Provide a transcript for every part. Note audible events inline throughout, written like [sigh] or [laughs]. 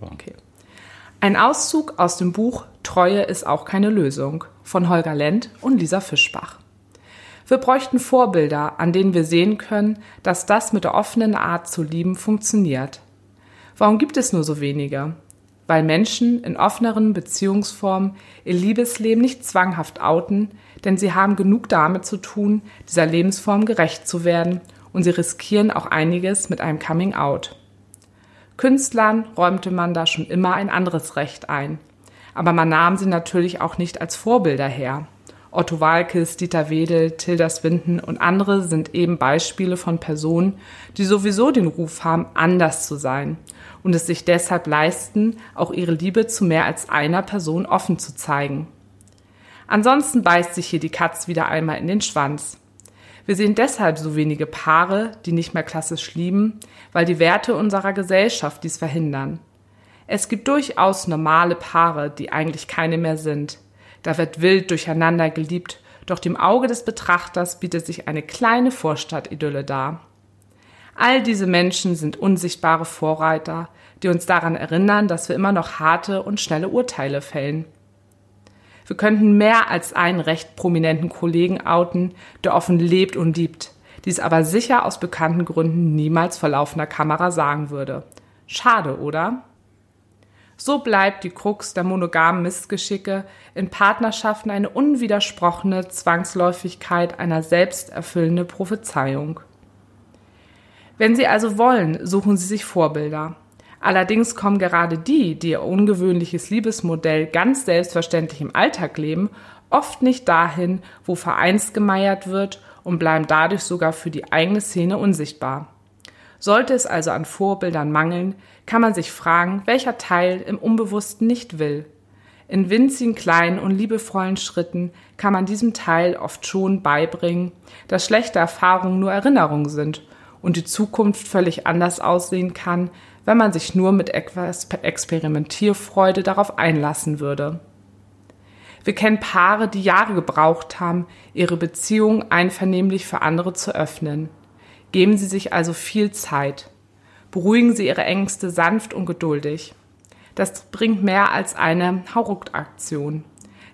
Okay. Ein Auszug aus dem Buch Treue ist auch keine Lösung von Holger Lent und Lisa Fischbach. Wir bräuchten Vorbilder, an denen wir sehen können, dass das mit der offenen Art zu lieben funktioniert. Warum gibt es nur so wenige? Weil Menschen in offeneren Beziehungsformen ihr Liebesleben nicht zwanghaft outen, denn sie haben genug damit zu tun, dieser Lebensform gerecht zu werden und sie riskieren auch einiges mit einem Coming Out. Künstlern räumte man da schon immer ein anderes Recht ein. Aber man nahm sie natürlich auch nicht als Vorbilder her. Otto Walkes, Dieter Wedel, Tilda Swinton und andere sind eben Beispiele von Personen, die sowieso den Ruf haben, anders zu sein und es sich deshalb leisten, auch ihre Liebe zu mehr als einer Person offen zu zeigen. Ansonsten beißt sich hier die Katz wieder einmal in den Schwanz. Wir sehen deshalb so wenige Paare, die nicht mehr klassisch lieben, weil die Werte unserer Gesellschaft dies verhindern. Es gibt durchaus normale Paare, die eigentlich keine mehr sind. Da wird wild durcheinander geliebt, doch dem Auge des Betrachters bietet sich eine kleine Vorstadtidylle dar. All diese Menschen sind unsichtbare Vorreiter, die uns daran erinnern, dass wir immer noch harte und schnelle Urteile fällen. Wir könnten mehr als einen recht prominenten Kollegen outen, der offen lebt und liebt, dies aber sicher aus bekannten Gründen niemals vor laufender Kamera sagen würde. Schade, oder? So bleibt die Krux der monogamen Missgeschicke in Partnerschaften eine unwidersprochene Zwangsläufigkeit einer selbsterfüllende Prophezeiung. Wenn Sie also wollen, suchen Sie sich Vorbilder. Allerdings kommen gerade die, die ihr ungewöhnliches Liebesmodell ganz selbstverständlich im Alltag leben, oft nicht dahin, wo vereinsgemeiert wird und bleiben dadurch sogar für die eigene Szene unsichtbar. Sollte es also an Vorbildern mangeln, kann man sich fragen, welcher Teil im Unbewussten nicht will. In winzigen, kleinen und liebevollen Schritten kann man diesem Teil oft schon beibringen, dass schlechte Erfahrungen nur Erinnerungen sind und die Zukunft völlig anders aussehen kann, wenn man sich nur mit etwas Experimentierfreude darauf einlassen würde. Wir kennen Paare, die Jahre gebraucht haben, ihre Beziehung einvernehmlich für andere zu öffnen. Geben Sie sich also viel Zeit. Beruhigen Sie Ihre Ängste sanft und geduldig. Das bringt mehr als eine Hauruck-Aktion.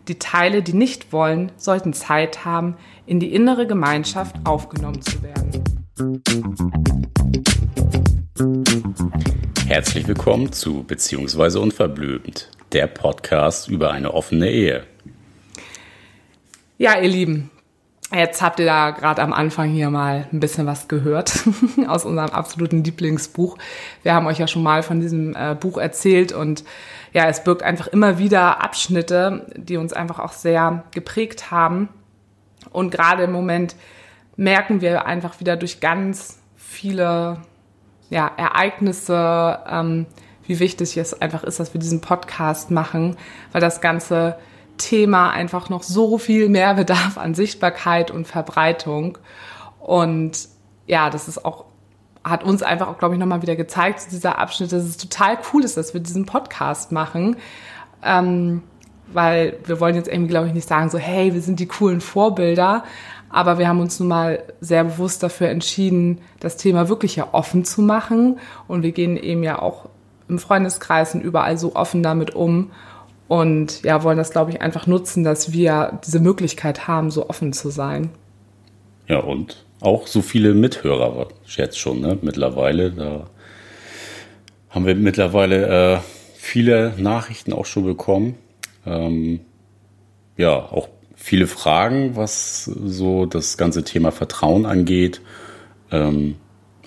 Die Teile, die nicht wollen, sollten Zeit haben, in die innere Gemeinschaft aufgenommen zu werden. Herzlich willkommen zu Beziehungsweise Unverblümt, der Podcast über eine offene Ehe. Ja, ihr Lieben, Jetzt habt ihr da gerade am Anfang hier mal ein bisschen was gehört [laughs] aus unserem absoluten Lieblingsbuch. Wir haben euch ja schon mal von diesem äh, Buch erzählt und ja, es birgt einfach immer wieder Abschnitte, die uns einfach auch sehr geprägt haben. Und gerade im Moment merken wir einfach wieder durch ganz viele ja, Ereignisse, ähm, wie wichtig es einfach ist, dass wir diesen Podcast machen, weil das Ganze Thema einfach noch so viel mehr [laughs] bedarf an Sichtbarkeit und Verbreitung. Und ja, das ist auch, hat uns einfach auch, glaube ich, nochmal wieder gezeigt, dieser Abschnitt, dass es total cool ist, dass wir diesen Podcast machen. Ähm, weil wir wollen jetzt irgendwie, glaube ich, nicht sagen, so, hey, wir sind die coolen Vorbilder. Aber wir haben uns nun mal sehr bewusst dafür entschieden, das Thema wirklich ja offen zu machen. Und wir gehen eben ja auch im Freundeskreis und überall so offen damit um und ja, wollen das, glaube ich, einfach nutzen, dass wir diese Möglichkeit haben, so offen zu sein. Ja, und auch so viele Mithörer jetzt schon, ne? Mittlerweile. Da haben wir mittlerweile äh, viele Nachrichten auch schon bekommen. Ähm, ja, auch viele Fragen, was so das ganze Thema Vertrauen angeht. Ähm,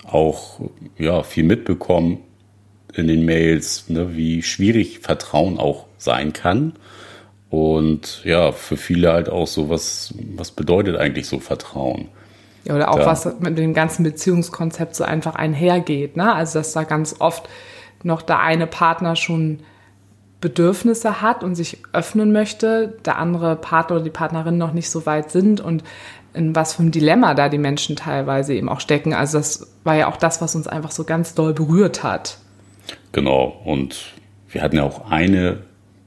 auch ja, viel mitbekommen in den Mails, ne, wie schwierig Vertrauen auch sein kann. Und ja, für viele halt auch so, was, was bedeutet eigentlich so Vertrauen? Ja, oder auch da. was mit dem ganzen Beziehungskonzept so einfach einhergeht. Ne? Also, dass da ganz oft noch der eine Partner schon Bedürfnisse hat und sich öffnen möchte, der andere Partner oder die Partnerin noch nicht so weit sind und in was für ein Dilemma da die Menschen teilweise eben auch stecken. Also das war ja auch das, was uns einfach so ganz doll berührt hat. Genau. Und wir hatten ja auch eine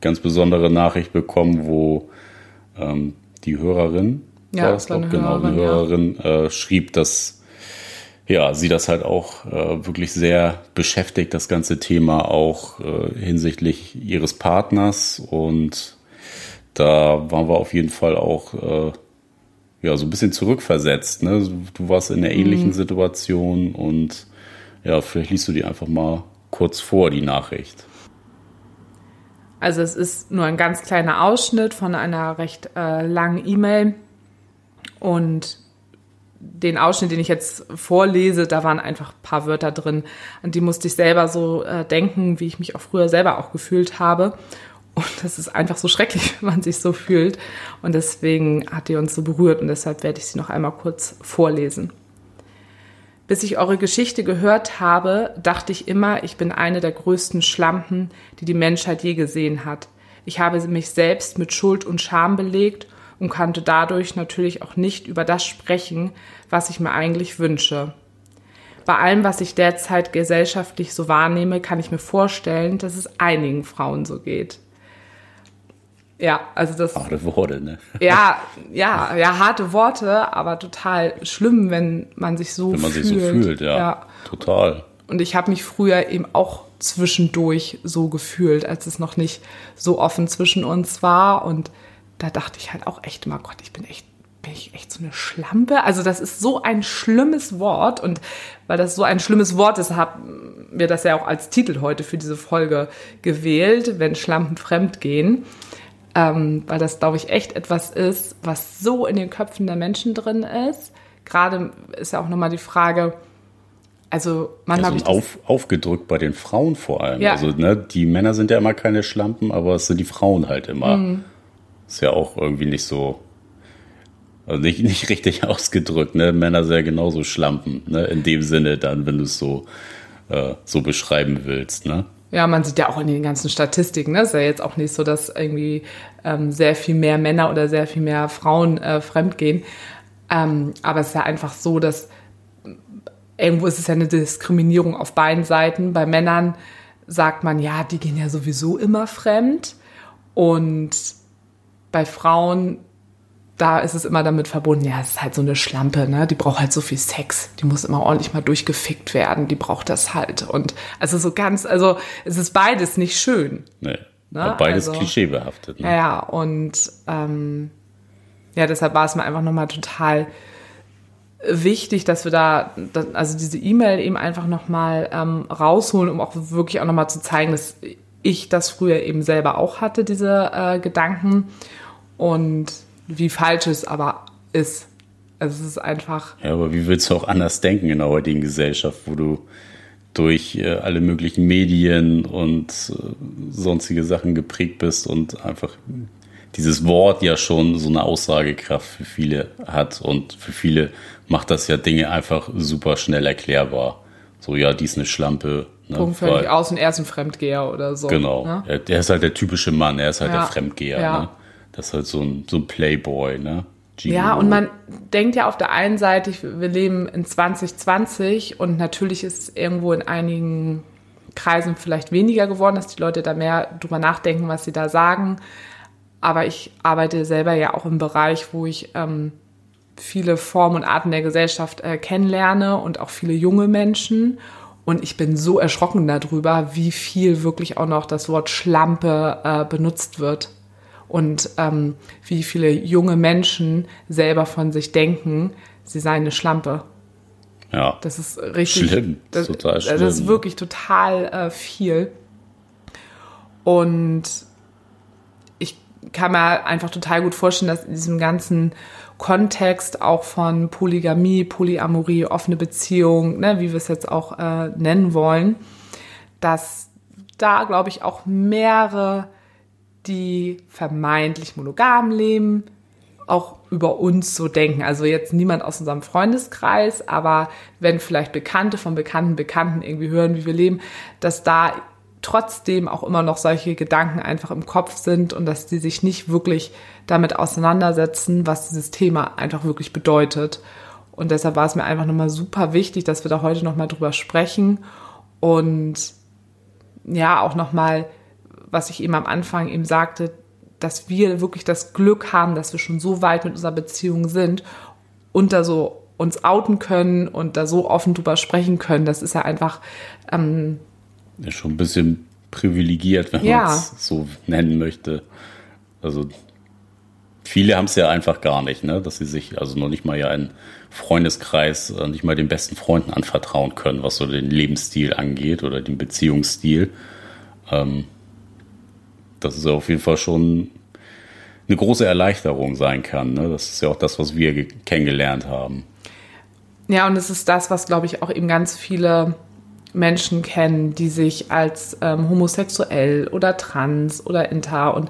ganz besondere Nachricht bekommen, wo ähm, die Hörerin, ja, das glaub, genau, Hörerin, die Hörerin äh, schrieb, dass ja, sie das halt auch äh, wirklich sehr beschäftigt, das ganze Thema auch äh, hinsichtlich ihres Partners. Und da waren wir auf jeden Fall auch äh, ja, so ein bisschen zurückversetzt. Ne? Du warst in einer ähnlichen mhm. Situation und ja, vielleicht liest du die einfach mal kurz vor, die Nachricht. Also es ist nur ein ganz kleiner Ausschnitt von einer recht äh, langen E-Mail und den Ausschnitt, den ich jetzt vorlese, da waren einfach ein paar Wörter drin, an die musste ich selber so äh, denken, wie ich mich auch früher selber auch gefühlt habe. Und das ist einfach so schrecklich, [laughs] wenn man sich so fühlt. Und deswegen hat die uns so berührt und deshalb werde ich sie noch einmal kurz vorlesen. Bis ich eure Geschichte gehört habe, dachte ich immer, ich bin eine der größten Schlampen, die die Menschheit je gesehen hat. Ich habe mich selbst mit Schuld und Scham belegt und konnte dadurch natürlich auch nicht über das sprechen, was ich mir eigentlich wünsche. Bei allem, was ich derzeit gesellschaftlich so wahrnehme, kann ich mir vorstellen, dass es einigen Frauen so geht. Ja, also das. Harte Worte, ne? Ja, [laughs] ja, ja, harte Worte, aber total schlimm, wenn man sich so fühlt. Wenn man fühlt. sich so fühlt, ja. ja. Total. Und ich habe mich früher eben auch zwischendurch so gefühlt, als es noch nicht so offen zwischen uns war. Und da dachte ich halt auch echt immer, Gott, ich bin echt, bin ich echt so eine Schlampe? Also das ist so ein schlimmes Wort und weil das so ein schlimmes Wort ist, haben wir das ja auch als Titel heute für diese Folge gewählt, wenn Schlampen fremd gehen ähm, weil das, glaube ich, echt etwas ist, was so in den Köpfen der Menschen drin ist. Gerade ist ja auch nochmal die Frage, also man also auf, aufgedrückt bei den Frauen vor allem. Ja. Also ne, die Männer sind ja immer keine Schlampen, aber es sind die Frauen halt immer. Mhm. Ist ja auch irgendwie nicht so, also nicht, nicht richtig [laughs] ausgedrückt. Ne? Männer sind ja genauso Schlampen, ne? in dem Sinne dann, wenn du es so, äh, so beschreiben willst. Ne? Ja, man sieht ja auch in den ganzen Statistiken, ne? ist ja jetzt auch nicht so, dass irgendwie ähm, sehr viel mehr Männer oder sehr viel mehr Frauen äh, fremdgehen. Ähm, aber es ist ja einfach so, dass irgendwo ist es ja eine Diskriminierung auf beiden Seiten. Bei Männern sagt man, ja, die gehen ja sowieso immer fremd. Und bei Frauen da ist es immer damit verbunden, ja, es ist halt so eine Schlampe, ne? Die braucht halt so viel Sex. Die muss immer ordentlich mal durchgefickt werden. Die braucht das halt. Und also so ganz, also es ist beides nicht schön. Nee. Ne? Beides also, klischeebehaftet. Ne? Ja, und ähm, ja, deshalb war es mir einfach nochmal total wichtig, dass wir da, also diese E-Mail eben einfach nochmal ähm, rausholen, um auch wirklich auch nochmal zu zeigen, dass ich das früher eben selber auch hatte, diese äh, Gedanken. Und wie falsch es aber ist. Also es ist einfach. Ja, aber wie willst du auch anders denken in der heutigen Gesellschaft, wo du durch äh, alle möglichen Medien und äh, sonstige Sachen geprägt bist und einfach dieses Wort ja schon so eine Aussagekraft für viele hat und für viele macht das ja Dinge einfach super schnell erklärbar. So, ja, die ist eine Schlampe. Ne, Punkt völlig aus und er ist ein Fremdgeher oder so. Genau. Ne? Er, der ist halt der typische Mann, er ist halt ja. der Fremdgeher. Ja. Ne? Das ist halt so ein, so ein Playboy, ne? Gino. Ja, und man denkt ja auf der einen Seite, wir leben in 2020 und natürlich ist es irgendwo in einigen Kreisen vielleicht weniger geworden, dass die Leute da mehr drüber nachdenken, was sie da sagen. Aber ich arbeite selber ja auch im Bereich, wo ich ähm, viele Formen und Arten der Gesellschaft äh, kennenlerne und auch viele junge Menschen. Und ich bin so erschrocken darüber, wie viel wirklich auch noch das Wort Schlampe äh, benutzt wird und ähm, wie viele junge Menschen selber von sich denken, sie seien eine Schlampe. Ja. Das ist richtig. Schlimm. Das, total schlimm. Das ist wirklich total äh, viel. Und ich kann mir einfach total gut vorstellen, dass in diesem ganzen Kontext auch von Polygamie, Polyamorie, offene Beziehung, ne, wie wir es jetzt auch äh, nennen wollen, dass da, glaube ich, auch mehrere die vermeintlich monogam leben, auch über uns so denken. Also jetzt niemand aus unserem Freundeskreis, aber wenn vielleicht Bekannte von Bekannten, Bekannten irgendwie hören, wie wir leben, dass da trotzdem auch immer noch solche Gedanken einfach im Kopf sind und dass die sich nicht wirklich damit auseinandersetzen, was dieses Thema einfach wirklich bedeutet. Und deshalb war es mir einfach nochmal super wichtig, dass wir da heute nochmal drüber sprechen und ja, auch nochmal was ich eben am Anfang eben sagte, dass wir wirklich das Glück haben, dass wir schon so weit mit unserer Beziehung sind und da so uns outen können und da so offen drüber sprechen können. Das ist ja einfach ähm, ja, schon ein bisschen privilegiert, wenn Ja. man es so nennen möchte. Also viele haben es ja einfach gar nicht, ne? dass sie sich also noch nicht mal ja einen Freundeskreis, äh, nicht mal den besten Freunden anvertrauen können, was so den Lebensstil angeht oder den Beziehungsstil. Ähm, das ist ja auf jeden Fall schon eine große Erleichterung sein kann. Ne? Das ist ja auch das, was wir ge- kennengelernt haben. Ja, und es ist das, was, glaube ich, auch eben ganz viele Menschen kennen, die sich als ähm, homosexuell oder trans oder inter und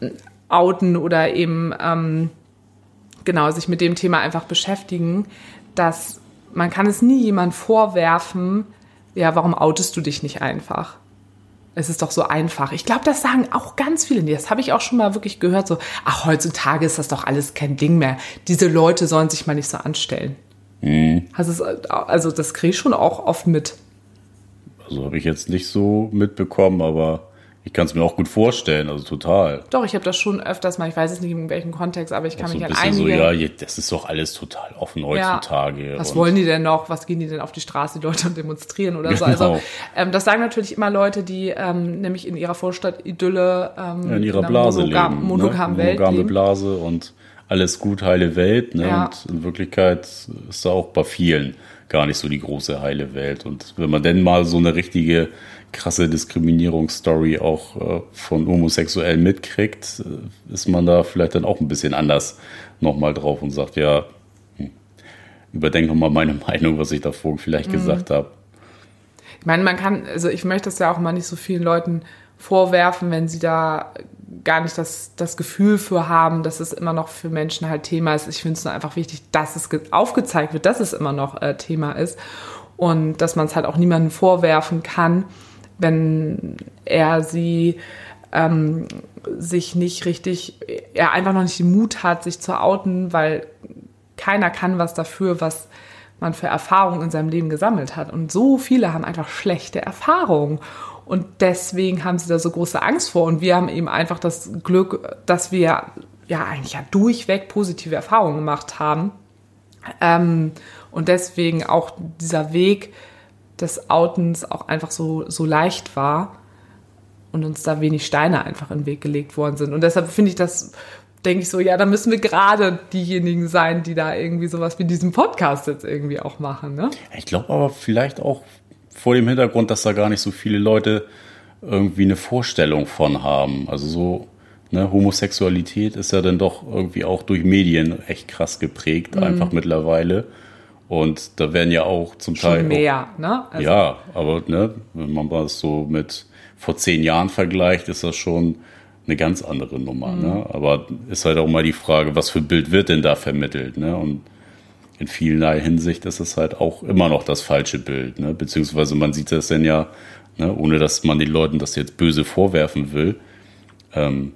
äh, outen oder eben ähm, genau sich mit dem Thema einfach beschäftigen, dass man kann es nie jemand vorwerfen, ja, warum outest du dich nicht einfach? Es ist doch so einfach. Ich glaube, das sagen auch ganz viele. Das habe ich auch schon mal wirklich gehört. So, ach, heutzutage ist das doch alles kein Ding mehr. Diese Leute sollen sich mal nicht so anstellen. Hast es, also das kriege ich schon auch oft mit. Also habe ich jetzt nicht so mitbekommen, aber ich kann es mir auch gut vorstellen, also total. Doch, ich habe das schon öfters mal, ich weiß es nicht in welchem Kontext, aber ich kann so mich ein an bisschen so, einige... ja, das ist doch alles total offen heutzutage. Was und- wollen die denn noch? Was gehen die denn auf die Straße, die Leute und demonstrieren oder so? Genau. Also ähm, das sagen natürlich immer Leute, die ähm, nämlich in ihrer Vorstadt-Idylle ähm, ja, in ihrer einer Blase monogam, leben. monogamen ne? Welt Monogame leben. Blase und alles gut, heile Welt. Ne? Ja. Und in Wirklichkeit ist da auch bei vielen gar nicht so die große heile Welt. Und wenn man denn mal so eine richtige krasse Diskriminierungsstory auch äh, von Homosexuellen mitkriegt, äh, ist man da vielleicht dann auch ein bisschen anders nochmal drauf und sagt, ja, hm, überdenk nochmal meine [laughs] Meinung, was ich davor vielleicht Mhm. gesagt habe. Ich meine, man kann, also ich möchte es ja auch mal nicht so vielen Leuten vorwerfen, wenn sie da gar nicht das, das Gefühl für haben, dass es immer noch für Menschen halt Thema ist. Ich finde es nur einfach wichtig, dass es ge- aufgezeigt wird, dass es immer noch äh, Thema ist und dass man es halt auch niemandem vorwerfen kann, wenn er sie ähm, sich nicht richtig, er einfach noch nicht den Mut hat, sich zu outen, weil keiner kann was dafür, was man für Erfahrungen in seinem Leben gesammelt hat. Und so viele haben einfach schlechte Erfahrungen. Und deswegen haben sie da so große Angst vor. Und wir haben eben einfach das Glück, dass wir ja eigentlich ja durchweg positive Erfahrungen gemacht haben. Ähm, und deswegen auch dieser Weg des Outens auch einfach so, so leicht war und uns da wenig Steine einfach in den Weg gelegt worden sind. Und deshalb finde ich das, denke ich so, ja, da müssen wir gerade diejenigen sein, die da irgendwie sowas wie diesen Podcast jetzt irgendwie auch machen, ne? Ich glaube aber vielleicht auch vor dem Hintergrund, dass da gar nicht so viele Leute irgendwie eine Vorstellung von haben. Also so, ne, Homosexualität ist ja dann doch irgendwie auch durch Medien echt krass geprägt, Mhm. einfach mittlerweile. Und da werden ja auch zum Teil. Schon auch- mehr, ne? Also, ja, aber ne, wenn man das so mit vor zehn Jahren vergleicht, ist das schon eine ganz andere Nummer. Ne? Aber ist halt auch mal die Frage, was für Bild wird denn da vermittelt? Ne? Und in vielerlei Hinsicht ist es halt auch immer noch das falsche Bild. Ne? Beziehungsweise man sieht das dann ja, ne, ohne dass man den Leuten das jetzt böse vorwerfen will, ähm,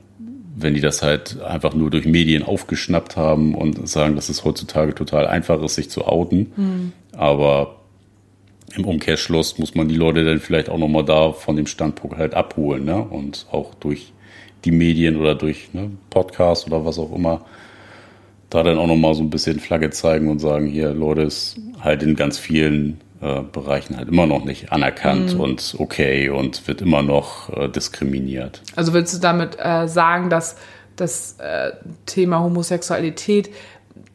wenn die das halt einfach nur durch Medien aufgeschnappt haben und sagen, dass es heutzutage total einfach ist, sich zu outen. Aber im Umkehrschluss muss man die Leute dann vielleicht auch nochmal da von dem Standpunkt halt abholen, ne? Und auch durch die Medien oder durch ne, Podcasts oder was auch immer, da dann auch nochmal so ein bisschen Flagge zeigen und sagen, hier, Leute, ist halt in ganz vielen äh, Bereichen halt immer noch nicht anerkannt und okay und wird immer noch äh, diskriminiert. Also willst du damit äh, sagen, dass das äh, Thema Homosexualität,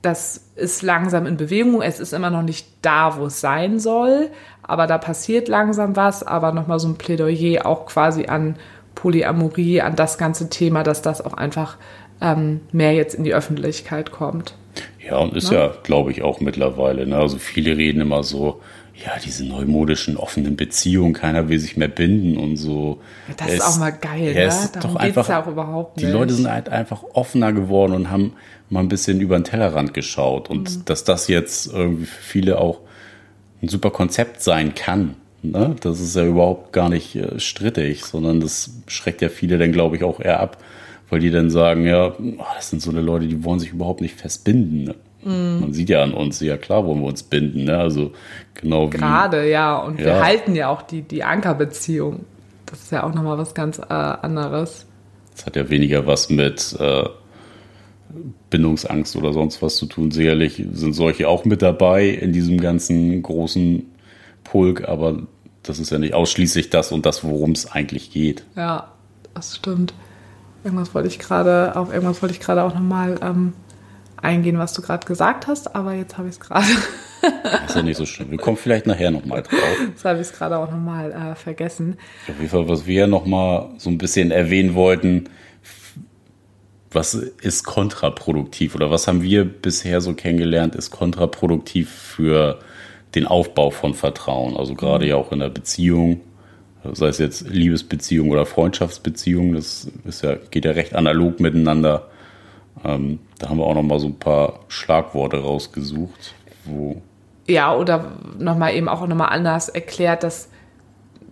das ist langsam in Bewegung, es ist immer noch nicht da, wo es sein soll, aber da passiert langsam was, aber nochmal so ein Plädoyer auch quasi an Polyamorie, an das ganze Thema, dass das auch einfach ähm, mehr jetzt in die Öffentlichkeit kommt. Ja, und ist ja, glaube ich, auch mittlerweile. Ne? Also viele reden immer so, ja, diese neumodischen offenen Beziehungen, keiner will sich mehr binden und so. Das Ja, ist auch mal geil, ja, ne? es Darum doch einfach, ja auch überhaupt Die nicht. Leute sind halt einfach offener geworden und haben mal ein bisschen über den Tellerrand geschaut. Und Mhm. dass das jetzt irgendwie für viele auch ein super Konzept sein kann, ne? das ist ja überhaupt gar nicht äh, strittig, sondern das schreckt ja viele dann, glaube ich, auch eher ab, weil die dann sagen, ja, oh, das sind so eine Leute, die wollen sich überhaupt nicht festbinden. Ne? Mhm. Man sieht ja an uns, ja klar wollen wir uns binden, ne? also genau wie... Gerade, ja. Und wir Ja. halten ja auch die, die Ankerbeziehung. Das ist ja auch nochmal was ganz äh, anderes. Das hat ja weniger was mit äh, Bindungsangst oder sonst was zu tun. Sicherlich sind solche auch mit dabei in diesem ganzen großen Pulk, aber das ist ja nicht ausschließlich das und das, worum es eigentlich geht. Ja, das stimmt. Irgendwas wollte ich gerade, auf irgendwas wollte ich gerade auch nochmal ähm, eingehen, was du gerade gesagt hast, aber jetzt habe ich es gerade. [laughs] ist ja nicht so schlimm. Wir kommen vielleicht nachher nochmal drauf. Jetzt habe ich es gerade auch nochmal äh, vergessen. Auf jeden Fall, was wir nochmal so ein bisschen erwähnen wollten, was ist kontraproduktiv oder was haben wir bisher so kennengelernt, ist kontraproduktiv für den Aufbau von Vertrauen. Also gerade ja auch in der Beziehung, sei es jetzt Liebesbeziehung oder Freundschaftsbeziehung, das ist ja, geht ja recht analog miteinander. Ähm, da haben wir auch noch mal so ein paar Schlagworte rausgesucht, wo ja oder noch mal eben auch noch mal anders erklärt, dass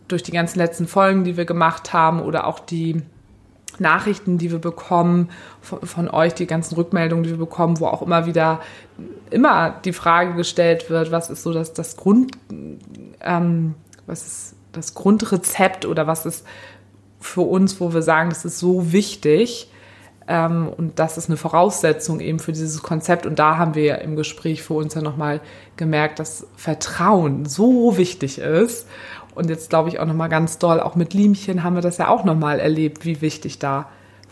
durch die ganzen letzten Folgen, die wir gemacht haben oder auch die Nachrichten, die wir bekommen von, von, euch, die ganzen Rückmeldungen, die wir bekommen, wo auch immer wieder immer die Frage gestellt wird, was ist so das, das Grund, ähm, was ist das Grundrezept oder was ist für uns, wo wir sagen, das ist so wichtig ähm, und das ist eine Voraussetzung eben für dieses Konzept. Und da haben wir ja im Gespräch für uns ja nochmal gemerkt, dass Vertrauen so wichtig ist und jetzt glaube ich auch nochmal ganz doll, auch mit Liemchen haben wir das ja auch nochmal erlebt, wie wichtig da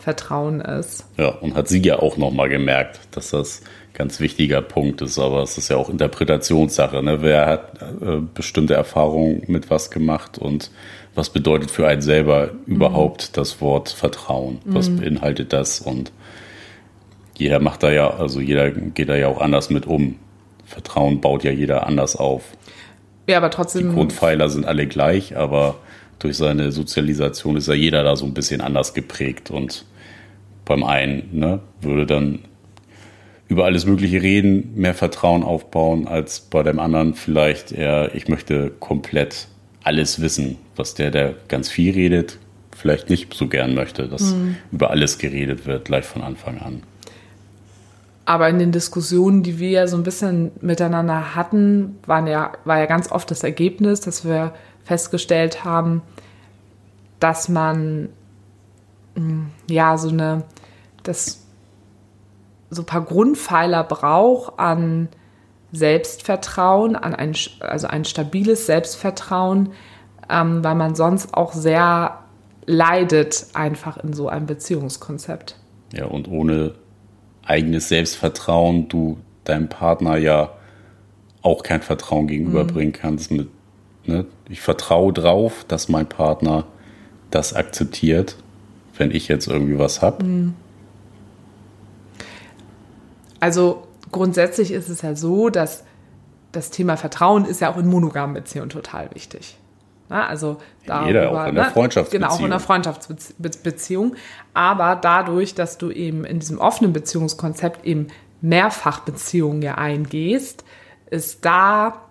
Vertrauen ist. Ja, und hat sie ja auch nochmal gemerkt, dass das ganz wichtiger Punkt ist. Aber es ist ja auch Interpretationssache. Ne? Wer hat äh, bestimmte Erfahrungen mit was gemacht und was bedeutet für einen selber überhaupt mhm. das Wort Vertrauen? Was mhm. beinhaltet das? Und jeder macht da ja, also jeder geht da ja auch anders mit um. Vertrauen baut ja jeder anders auf. Ja, aber trotzdem. Die Grundpfeiler sind alle gleich, aber durch seine Sozialisation ist ja jeder da so ein bisschen anders geprägt. Und beim einen ne, würde dann über alles Mögliche reden, mehr Vertrauen aufbauen, als bei dem anderen vielleicht eher, ich möchte komplett alles wissen, was der, der ganz viel redet, vielleicht nicht so gern möchte, dass mhm. über alles geredet wird, gleich von Anfang an. Aber in den Diskussionen, die wir ja so ein bisschen miteinander hatten, waren ja, war ja ganz oft das Ergebnis, dass wir festgestellt haben, dass man hm, ja so eine, das so ein paar Grundpfeiler braucht an Selbstvertrauen, an ein, also ein stabiles Selbstvertrauen, ähm, weil man sonst auch sehr leidet einfach in so einem Beziehungskonzept. Ja, und ohne eigenes Selbstvertrauen du deinem Partner ja auch kein Vertrauen gegenüberbringen mhm. kannst. Mit, ne? Ich vertraue drauf, dass mein Partner das akzeptiert, wenn ich jetzt irgendwie was habe. Mhm. Also grundsätzlich ist es ja so, dass das Thema Vertrauen ist ja auch in monogamen Beziehungen total wichtig. Na, also darüber, Jeder auch in der Freundschaftsbeziehung. Genau, auch in der Freundschaftsbeziehung. Aber dadurch, dass du eben in diesem offenen Beziehungskonzept eben Mehrfachbeziehungen ja eingehst, ist da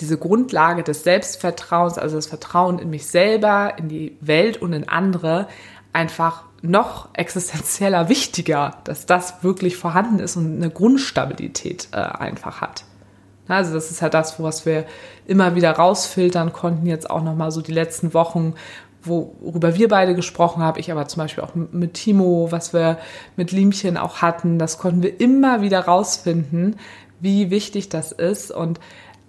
diese Grundlage des Selbstvertrauens, also das Vertrauen in mich selber, in die Welt und in andere, einfach noch existenzieller wichtiger, dass das wirklich vorhanden ist und eine Grundstabilität äh, einfach hat. Also das ist ja das, was wir immer wieder rausfiltern konnten, jetzt auch nochmal so die letzten Wochen, worüber wir beide gesprochen haben, ich aber zum Beispiel auch mit Timo, was wir mit Liemchen auch hatten, das konnten wir immer wieder rausfinden, wie wichtig das ist. Und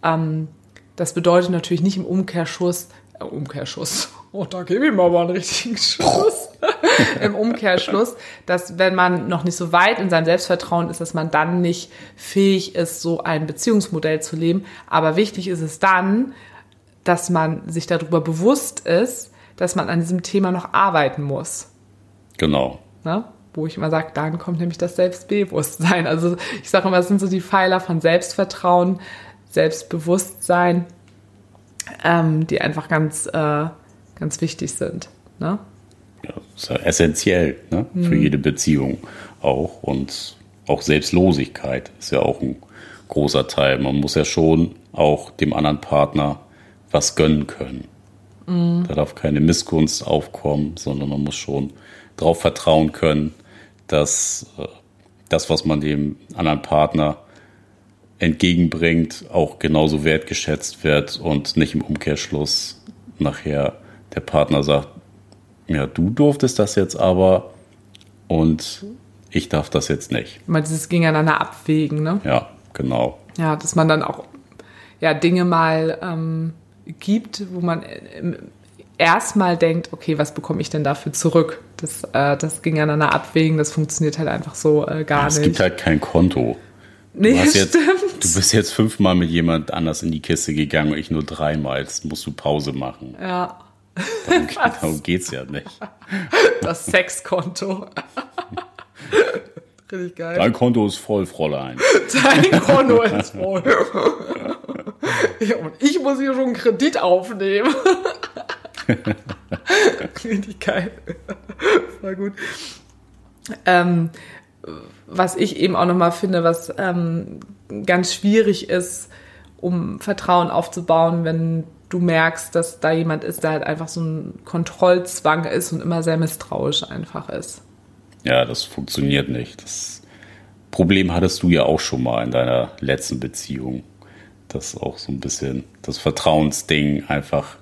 ähm, das bedeutet natürlich nicht im Umkehrschuss, äh, Umkehrschuss, oh, da gebe ich aber einen richtigen Schuss. [laughs] Im Umkehrschluss, dass wenn man noch nicht so weit in seinem Selbstvertrauen ist, dass man dann nicht fähig ist, so ein Beziehungsmodell zu leben. Aber wichtig ist es dann, dass man sich darüber bewusst ist, dass man an diesem Thema noch arbeiten muss. Genau. Ne? Wo ich immer sage, dann kommt nämlich das Selbstbewusstsein. Also ich sage immer, es sind so die Pfeiler von Selbstvertrauen, Selbstbewusstsein, ähm, die einfach ganz, äh, ganz wichtig sind. Ne? Ja, ist ja essentiell ne, mhm. für jede Beziehung auch. Und auch Selbstlosigkeit ist ja auch ein großer Teil. Man muss ja schon auch dem anderen Partner was gönnen können. Mhm. Da darf keine Missgunst aufkommen, sondern man muss schon darauf vertrauen können, dass äh, das, was man dem anderen Partner entgegenbringt, auch genauso wertgeschätzt wird und nicht im Umkehrschluss nachher der Partner sagt, ja, du durftest das jetzt aber und ich darf das jetzt nicht. Mal dieses gegeneinander abwägen, ne? Ja, genau. Ja, dass man dann auch ja, Dinge mal ähm, gibt, wo man äh, erstmal denkt, okay, was bekomme ich denn dafür zurück? Das, äh, das gegeneinander abwägen, das funktioniert halt einfach so äh, gar Ja, nicht. es gibt halt kein Konto. nee, Du, [laughs] jetzt, stimmt. du bist jetzt fünfmal mit jemand anders in die Kiste gegangen und ich nur dreimal. Jetzt musst du Pause machen. ja, Darum, [laughs] darum geht's ja nicht. das Sexkonto. [laughs] Richtig geil. Dein Konto ist voll, Fräulein. [laughs] Dein Konto ist voll. Ja, und ich muss hier schon einen Kredit aufnehmen. Richtig geil. Voll gut. Ähm, was ich eben auch nochmal finde, was ähm, ganz schwierig ist, um Vertrauen aufzubauen, wenn du merkst, dass da jemand ist, der halt einfach so ein Kontrollzwang ist und immer sehr misstrauisch einfach ist. Ja, das funktioniert nicht. Das Problem hattest du ja auch schon mal in deiner letzten Beziehung. Dass auch so ein bisschen das Vertrauensding einfach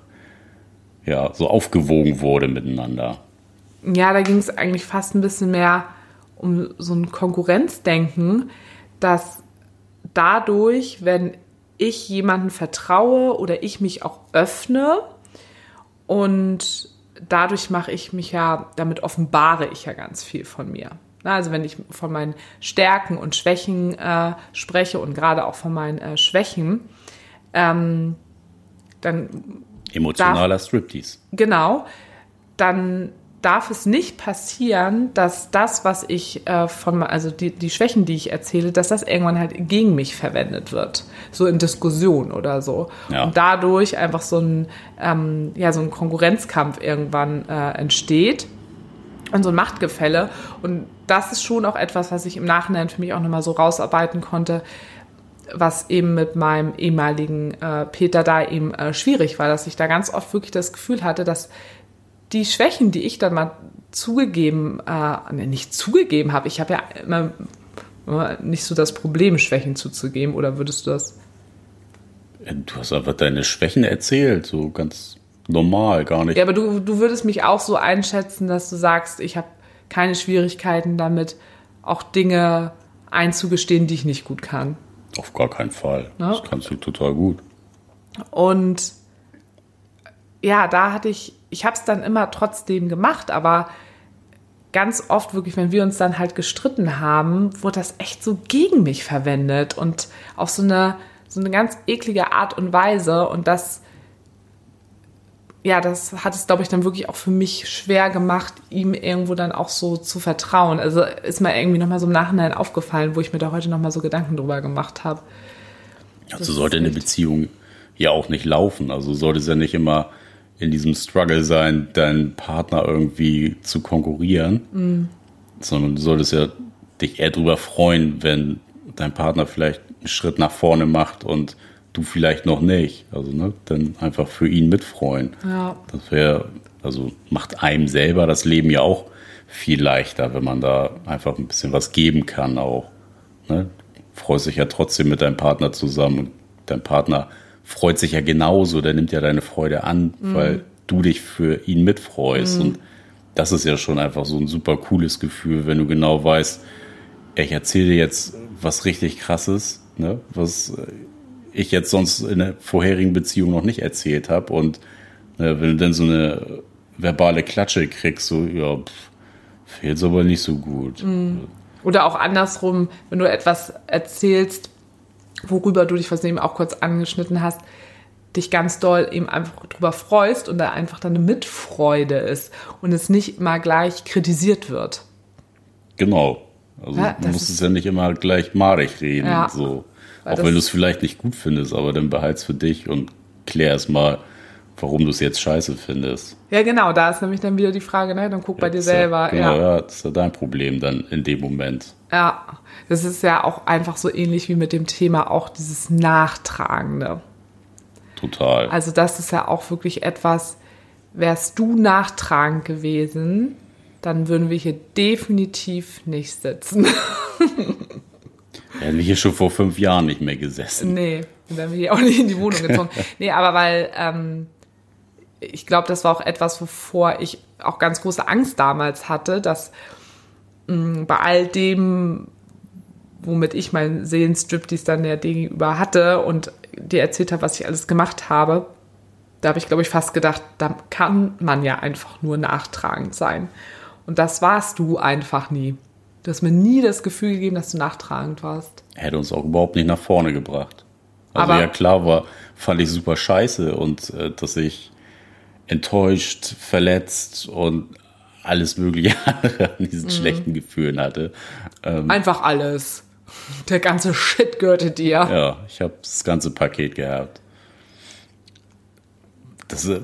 ja, so aufgewogen wurde miteinander. Ja, da ging es eigentlich fast ein bisschen mehr um so ein Konkurrenzdenken, dass dadurch, wenn ich jemanden vertraue oder ich mich auch öffne und dadurch mache ich mich ja, damit offenbare ich ja ganz viel von mir. Also wenn ich von meinen Stärken und Schwächen äh, spreche und gerade auch von meinen äh, Schwächen, ähm, dann Emotionaler Striptease. Genau, dann darf es nicht passieren, dass das, was ich äh, von, also die, die Schwächen, die ich erzähle, dass das irgendwann halt gegen mich verwendet wird. So in Diskussion oder so. Ja. Und dadurch einfach so ein, ähm, ja, so ein Konkurrenzkampf irgendwann äh, entsteht. Und so ein Machtgefälle. Und das ist schon auch etwas, was ich im Nachhinein für mich auch nochmal so rausarbeiten konnte, was eben mit meinem ehemaligen äh, Peter da eben äh, schwierig war, dass ich da ganz oft wirklich das Gefühl hatte, dass die Schwächen, die ich dann mal zugegeben, äh, ne, nicht zugegeben habe, ich habe ja immer, immer nicht so das Problem, Schwächen zuzugeben, oder würdest du das? Du hast einfach deine Schwächen erzählt, so ganz normal, gar nicht. Ja, aber du, du würdest mich auch so einschätzen, dass du sagst, ich habe keine Schwierigkeiten damit, auch Dinge einzugestehen, die ich nicht gut kann. Auf gar keinen Fall. Ja. Das kannst du total gut. Und ja, da hatte ich, ich habe es dann immer trotzdem gemacht, aber ganz oft wirklich, wenn wir uns dann halt gestritten haben, wurde das echt so gegen mich verwendet und auf so eine, so eine ganz eklige Art und Weise. Und das, ja, das hat es, glaube ich, dann wirklich auch für mich schwer gemacht, ihm irgendwo dann auch so zu vertrauen. Also ist mir irgendwie nochmal so im Nachhinein aufgefallen, wo ich mir da heute nochmal so Gedanken drüber gemacht habe. Also sollte eine Beziehung ja auch nicht laufen. Also sollte es ja nicht immer in diesem Struggle sein, deinen Partner irgendwie zu konkurrieren, Mhm. sondern du solltest ja dich eher darüber freuen, wenn dein Partner vielleicht einen Schritt nach vorne macht und du vielleicht noch nicht. Also ne, dann einfach für ihn mitfreuen. Ja. Das wäre, also macht einem selber das Leben ja auch viel leichter, wenn man da einfach ein bisschen was geben kann auch. Ne? Freust dich ja trotzdem mit deinem Partner zusammen und dein Partner freut sich ja genauso, der nimmt ja deine Freude an, weil du dich für ihn mitfreust. Und das ist ja schon einfach so ein super cooles Gefühl, wenn du genau weißt, ich erzähle dir jetzt was richtig krasses, ne? was ich jetzt sonst in der vorherigen Beziehung noch nicht erzählt habe. Und ne, wenn du dann so eine verbale Klatsche kriegst, so, ja, pff, fehlt's aber nicht so gut. Oder auch andersrum, wenn du etwas erzählst, worüber du dich, was eben auch kurz angeschnitten hast, dich ganz doll eben einfach drüber freust und da einfach deine Mitfreude ist und es nicht immer gleich kritisiert wird. Genau. Also Ja, du musst es ja nicht immer gleich madig reden. Ja. So. Auch wenn du es vielleicht nicht gut findest, aber dann behalt's für dich und klär erst mal, warum du es jetzt scheiße findest. Ja, genau, da ist nämlich dann wieder die Frage, ne, dann guck bei dir ist selber. Ja, genau, ja. ja, das ist ja dein Problem dann in dem Moment. ja, das ist ja auch einfach so ähnlich wie mit dem Thema auch dieses Nachtragende. Total. Also das ist ja auch wirklich etwas, wärst du nachtragend gewesen, dann würden wir hier definitiv nicht sitzen. [laughs] Hätten wir hier schon vor fünf Jahren nicht mehr gesessen. nee, dann wären wir hier auch nicht in die Wohnung gezogen. nee, aber weil ähm, ich glaube, das war auch etwas, wovor ich auch ganz große Angst damals hatte, dass mh, bei all dem, womit ich meinen Seelenstrip, die es dann der gegenüber hatte und dir erzählt habe, was ich alles gemacht habe, da habe ich, glaube ich, fast gedacht, da kann man ja einfach nur nachtragend sein. Und das warst du einfach nie. Du hast mir nie das Gefühl gegeben, dass du nachtragend warst. Hätte uns auch überhaupt nicht nach vorne gebracht. Also Aber- ja klar war, fand ich super scheiße und äh, dass ich enttäuscht, verletzt und alles mögliche [laughs] andere an diesen schlechten Gefühlen hatte. Ähm, Einfach alles. Der ganze Shit gehörte dir. ja, ich habe das ganze Paket gehabt. Das äh,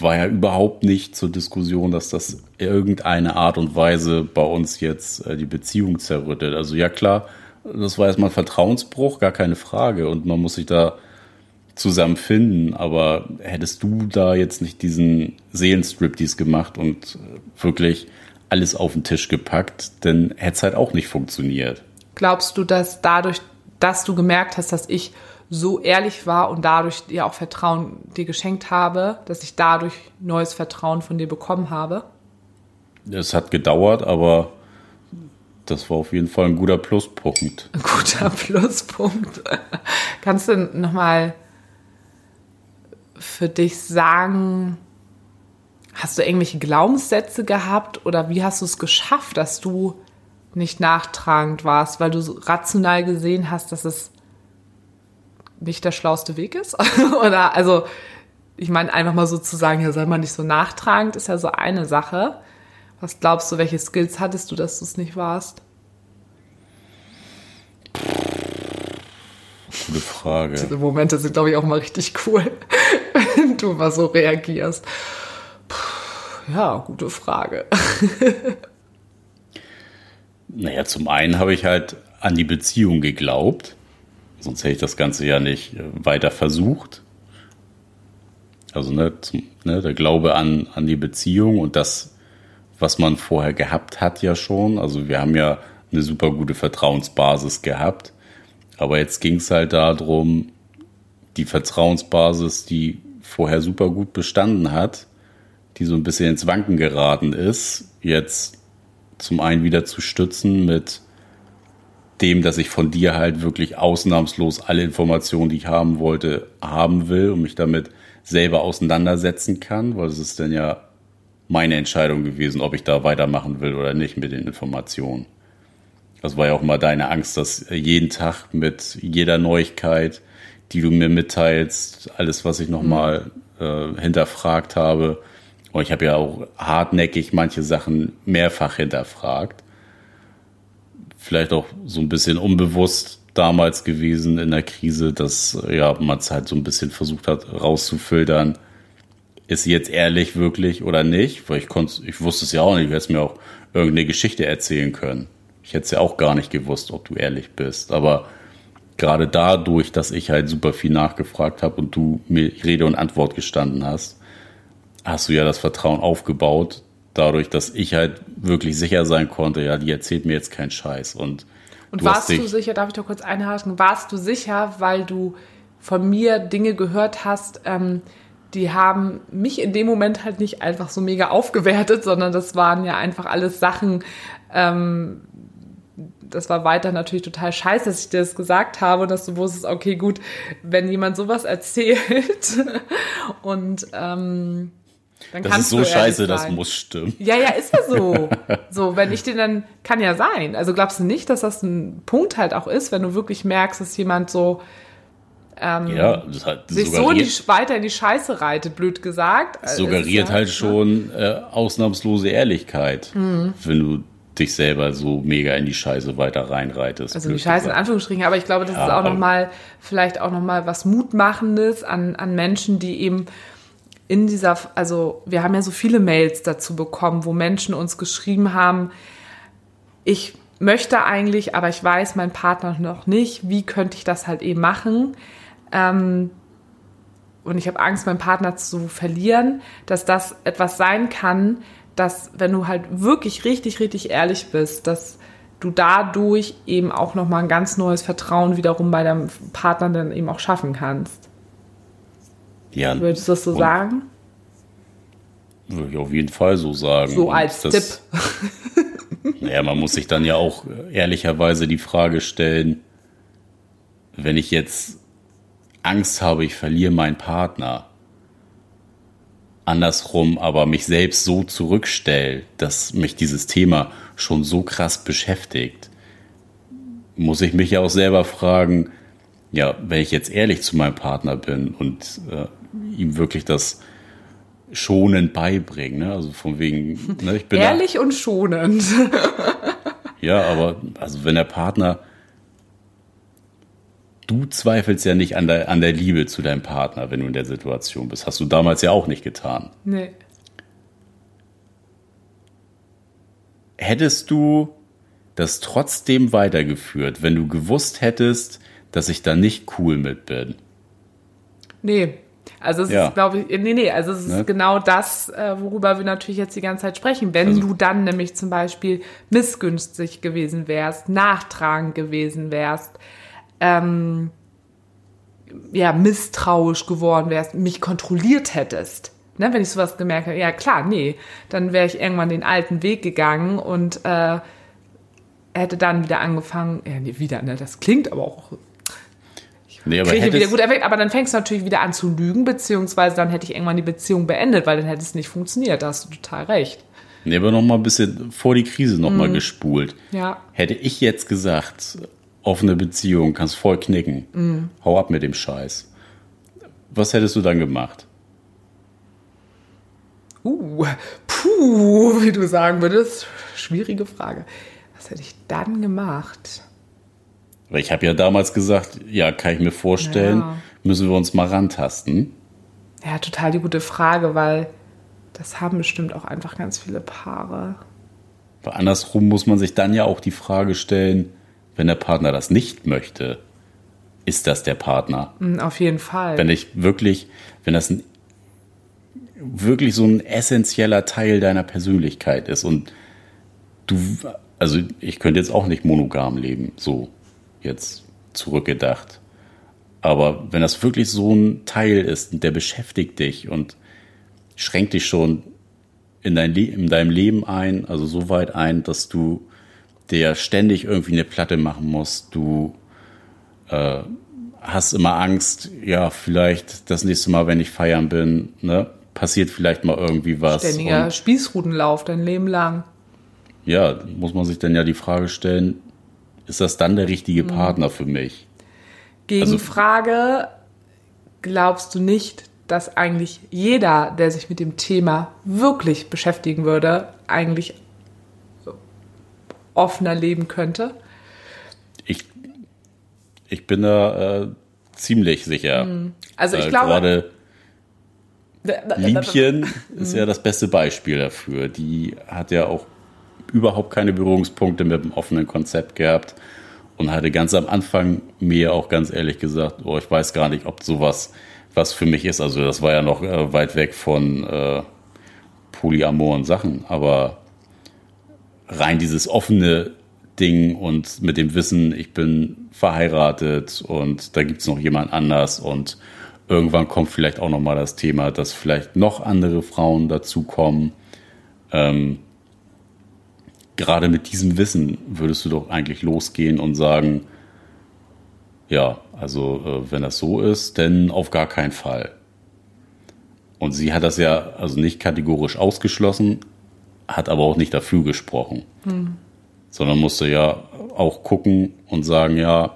war ja überhaupt nicht zur Diskussion, dass das irgendeine Art und Weise bei uns jetzt äh, die Beziehung zerrüttet. Also ja klar, das war erstmal ein Vertrauensbruch, gar keine Frage. Und man muss sich da zusammen finden. Aber hättest du da jetzt nicht diesen Seelenstriptease gemacht und äh, wirklich alles auf den Tisch gepackt, dann hätte es halt auch nicht funktioniert. Glaubst du, dass dadurch, dass du gemerkt hast, dass ich so ehrlich war und dadurch dir auch Vertrauen dir geschenkt habe, dass ich dadurch neues Vertrauen von dir bekommen habe? Es hat gedauert, aber das war auf jeden Fall ein guter Pluspunkt. Ein guter [laughs] Pluspunkt. Kannst du nochmal für dich sagen, hast du irgendwelche Glaubenssätze gehabt oder wie hast du es geschafft, dass du nicht nachtragend warst, weil du rational gesehen hast, dass es nicht der schlauste Weg ist? [laughs] oder also, ich meine, einfach mal so zu sagen, ja, sei mal nicht so nachtragend, ist ja so eine Sache. Was glaubst du, welche Skills hattest du, dass du es nicht warst? Gute Frage. Diese Momente sind, glaube ich, auch mal richtig cool, [laughs] wenn du mal so reagierst. Puh, ja, gute Frage. [laughs] Naja, zum einen habe ich halt an die Beziehung geglaubt. Sonst hätte ich das Ganze ja nicht äh, weiter versucht. Also ne, zum, ne, der Glaube an, an die Beziehung und das, was man vorher gehabt hat, ja schon. Also wir haben ja eine super gute Vertrauensbasis gehabt. Aber jetzt ging es halt darum, die Vertrauensbasis, die vorher super gut bestanden hat, die so ein bisschen ins Wanken geraten ist, jetzt zum einen wieder zu stützen mit dem, dass ich von dir halt wirklich ausnahmslos alle Informationen, die ich haben wollte, haben will und mich damit selber auseinandersetzen kann, weil es ist dann ja meine Entscheidung gewesen, ob ich da weitermachen will oder nicht mit den Informationen. Das war ja auch mal deine Angst, dass jeden Tag mit jeder Neuigkeit, die du mir mitteilst, alles, was ich nochmal äh, hinterfragt habe, und ich habe ja auch hartnäckig manche Sachen mehrfach hinterfragt. Vielleicht auch so ein bisschen unbewusst damals gewesen in der Krise, dass ja, man es halt so ein bisschen versucht hat rauszufiltern. Ist sie jetzt ehrlich wirklich oder nicht? Weil ich konnte, ich wusste es ja auch nicht. Ich hätte mir auch irgendeine Geschichte erzählen können. Ich hätte es ja auch gar nicht gewusst, ob du ehrlich bist. Aber gerade dadurch, dass ich halt super viel nachgefragt habe und du mir Rede und Antwort gestanden hast, hast du ja das Vertrauen aufgebaut, dadurch, dass ich halt wirklich sicher sein konnte, ja, die erzählt mir jetzt keinen Scheiß. Und, Und du warst du sicher, darf ich da kurz einhaken, warst du sicher, weil du von mir Dinge gehört hast, ähm, die haben mich in dem Moment halt nicht einfach so mega aufgewertet, sondern das waren ja einfach alles Sachen, ähm, das war weiter natürlich total scheiße, dass ich dir das gesagt habe und dass du wusstest, okay, gut, wenn jemand sowas erzählt [laughs] und ähm, dann Das ist so scheiße, das sein. muss stimmen. Ja, ja, ist ja so. [laughs] So, wenn ich den dann, kann ja sein. Also glaubst du nicht, dass das ein Punkt halt auch ist, wenn du wirklich merkst, dass jemand so Ja, das hat sich so die, weiter in die Scheiße reitet, blöd gesagt. Es suggeriert ja- halt schon äh, ausnahmslose Ehrlichkeit, Mhm. wenn du dich selber so mega in die Scheiße weiter reinreitest. Also die Scheiße in. Anführungsstrichen, aber ich glaube, das Ja, ist auch nochmal, vielleicht auch nochmal was Mutmachendes an, an Menschen, die eben in dieser, also wir haben ja so viele Mails dazu bekommen, wo Menschen uns geschrieben haben, ich möchte eigentlich, aber ich weiß mein Partner noch nicht, wie könnte ich das halt eben machen? Ähm, und ich habe Angst, meinen Partner zu verlieren, dass das etwas sein kann, dass wenn du halt wirklich richtig, richtig ehrlich bist, dass du dadurch eben auch nochmal ein ganz neues Vertrauen wiederum bei deinem Partner dann eben auch schaffen kannst. Ja, Würdest du das so sagen? Würde ich auf jeden Fall so sagen. So als das, Tipp. [laughs] naja, man muss sich dann ja auch ehrlicherweise die Frage stellen, wenn ich jetzt Angst habe, ich verliere meinen Partner, andersrum aber mich selbst so zurückstelle, dass mich dieses Thema schon so krass beschäftigt, muss ich mich ja auch selber fragen, ja, wenn ich jetzt ehrlich zu meinem Partner bin und äh, ihm wirklich das schonend beibringen, ne? also von wegen, ne, ich bin ehrlich da, und schonend. ja, aber also wenn der Partner du zweifelst ja nicht an der, an der Liebe zu deinem Partner, wenn du in der Situation bist. Hast du damals ja auch nicht getan. Nee. Hättest du das trotzdem weitergeführt, wenn du gewusst hättest, dass ich da nicht cool mit bin? Nee. Also es ja. ist, glaube ich, nee, nee, also es ist ne? genau das, äh, worüber wir natürlich jetzt die ganze Zeit sprechen. Wenn also, du dann nämlich zum Beispiel missgünstig gewesen wärst, nachtragend gewesen wärst, ähm, ja, misstrauisch geworden wärst, mich kontrolliert hättest. Ne, wenn ich sowas gemerkt habe, ja klar, nee, dann wäre ich irgendwann den alten Weg gegangen und äh, hätte dann wieder angefangen, ja, nee, wieder, ne, das klingt aber auch Nee, aber kriege wieder gut Effekt, aber dann fängst du natürlich wieder an zu lügen, beziehungsweise dann hätte ich irgendwann die Beziehung beendet, weil dann hätte es nicht funktioniert. Da hast du total recht. Nee, aber noch mal ein bisschen vor die Krise noch mm. mal gespult. Ja. Hätte ich jetzt gesagt, offene Beziehung, kannst voll knicken. Mhm. Hau ab mit dem Scheiß. Was hättest du dann gemacht? Uh, puh, wie du sagen würdest. Schwierige Frage. Was hätte ich dann gemacht? Weil ich habe ja damals gesagt, ja, kann ich mir vorstellen, ja. müssen wir uns mal rantasten. Ja, total die gute Frage, weil das haben bestimmt auch einfach ganz viele Paare. Aber andersrum muss man sich dann ja auch die Frage stellen, wenn der Partner das nicht möchte, ist das der Partner. Mm, auf jeden Fall. Wenn ich wirklich, wenn das ein, wirklich so ein essentieller Teil deiner Persönlichkeit ist und du, also ich könnte jetzt auch nicht monogam leben, so jetzt zurückgedacht. Aber wenn das wirklich so ein Teil ist, der beschäftigt dich und schränkt dich schon in, dein in deinem Leben ein, also so weit ein, dass du der ständig irgendwie eine Platte machen muss. Du äh, hast immer Angst, ja, vielleicht das nächste Mal, wenn ich feiern bin, ne, passiert vielleicht mal irgendwie was. Ständiger Und, Spießrutenlauf dein Leben lang. Ja, muss man sich dann ja die Frage stellen, ist das dann der richtige mhm. Partner für mich? Gegenfrage, also, glaubst du nicht, dass eigentlich jeder, der sich mit dem Thema wirklich beschäftigen würde, eigentlich offener leben könnte? Ich, ich bin da äh, ziemlich sicher. Hm. Also ich äh, glaube. Gerade Liebchen ist ja das beste Beispiel dafür. Die hat ja auch überhaupt keine Berührungspunkte mit dem offenen Konzept gehabt und hatte ganz am Anfang mir auch ganz ehrlich gesagt, oh, ich weiß gar nicht, ob sowas was für mich ist. Also das war ja noch äh, weit weg von äh, polyamoren Sachen, aber rein dieses offene Ding und mit dem Wissen, ich bin verheiratet und da gibt es noch jemand anders und irgendwann kommt vielleicht auch noch mal das Thema, dass vielleicht noch andere Frauen dazukommen. Ähm, gerade mit diesem Wissen würdest du doch eigentlich losgehen und sagen, ja, also äh, wenn das so ist, dann auf gar keinen Fall. Und sie hat das ja also nicht kategorisch ausgeschlossen, hat aber auch nicht dafür gesprochen. Hm. Sondern musste ja auch gucken und sagen, ja,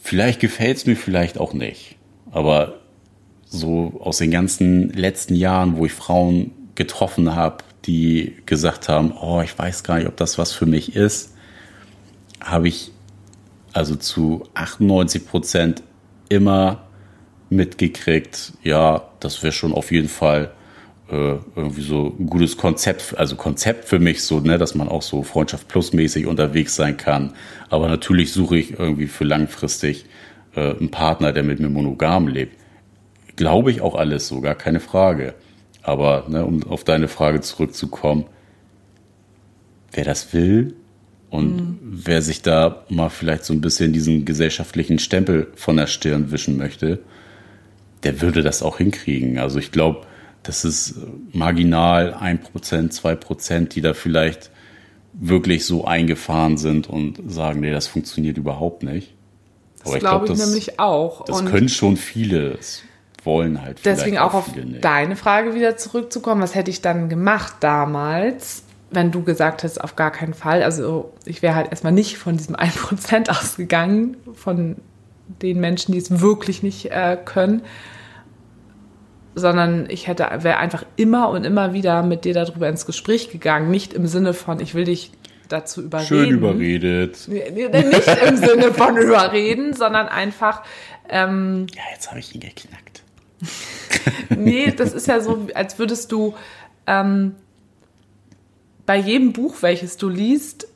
vielleicht gefällt es mir, vielleicht auch nicht. Aber so aus den ganzen letzten Jahren, wo ich Frauen getroffen habe, die gesagt haben, oh, ich weiß gar nicht, ob das was für mich ist, habe ich also zu 98 Prozent immer mitgekriegt, ja, das wäre schon auf jeden Fall äh, irgendwie so ein gutes Konzept, also Konzept für mich so, ne, dass man auch so Freundschaft plus mäßig unterwegs sein kann. Aber natürlich suche ich irgendwie für langfristig äh, einen Partner, der mit mir monogam lebt. Glaube ich auch alles so, gar keine Frage. Aber ne, um auf deine Frage zurückzukommen, wer das will und mhm. wer sich da mal vielleicht so ein bisschen diesen gesellschaftlichen Stempel von der Stirn wischen möchte, der würde das auch hinkriegen. Also ich glaube, das ist marginal ein Prozent, zwei Prozent, die da vielleicht wirklich so eingefahren sind und sagen, nee, das funktioniert überhaupt nicht. Das glaube ich, glaub, nämlich auch. Das und können schon viele. Das wollen halt Deswegen auch, auch auf nicht. deine Frage wieder zurückzukommen. Was hätte ich dann gemacht damals, wenn du gesagt hast, auf gar keinen Fall? Also ich wäre halt erstmal nicht von diesem 1% [laughs] ausgegangen, von den Menschen, die es wirklich nicht äh, können, sondern ich hätte wäre einfach immer und immer wieder mit dir darüber ins Gespräch gegangen, nicht im Sinne von ich will dich dazu überreden. Schön überredet. Nicht im Sinne von überreden, sondern einfach. Ähm, ja, jetzt habe ich ihn geknackt. nee, das ist ja so, als würdest du ähm, bei jedem Buch, welches du liest,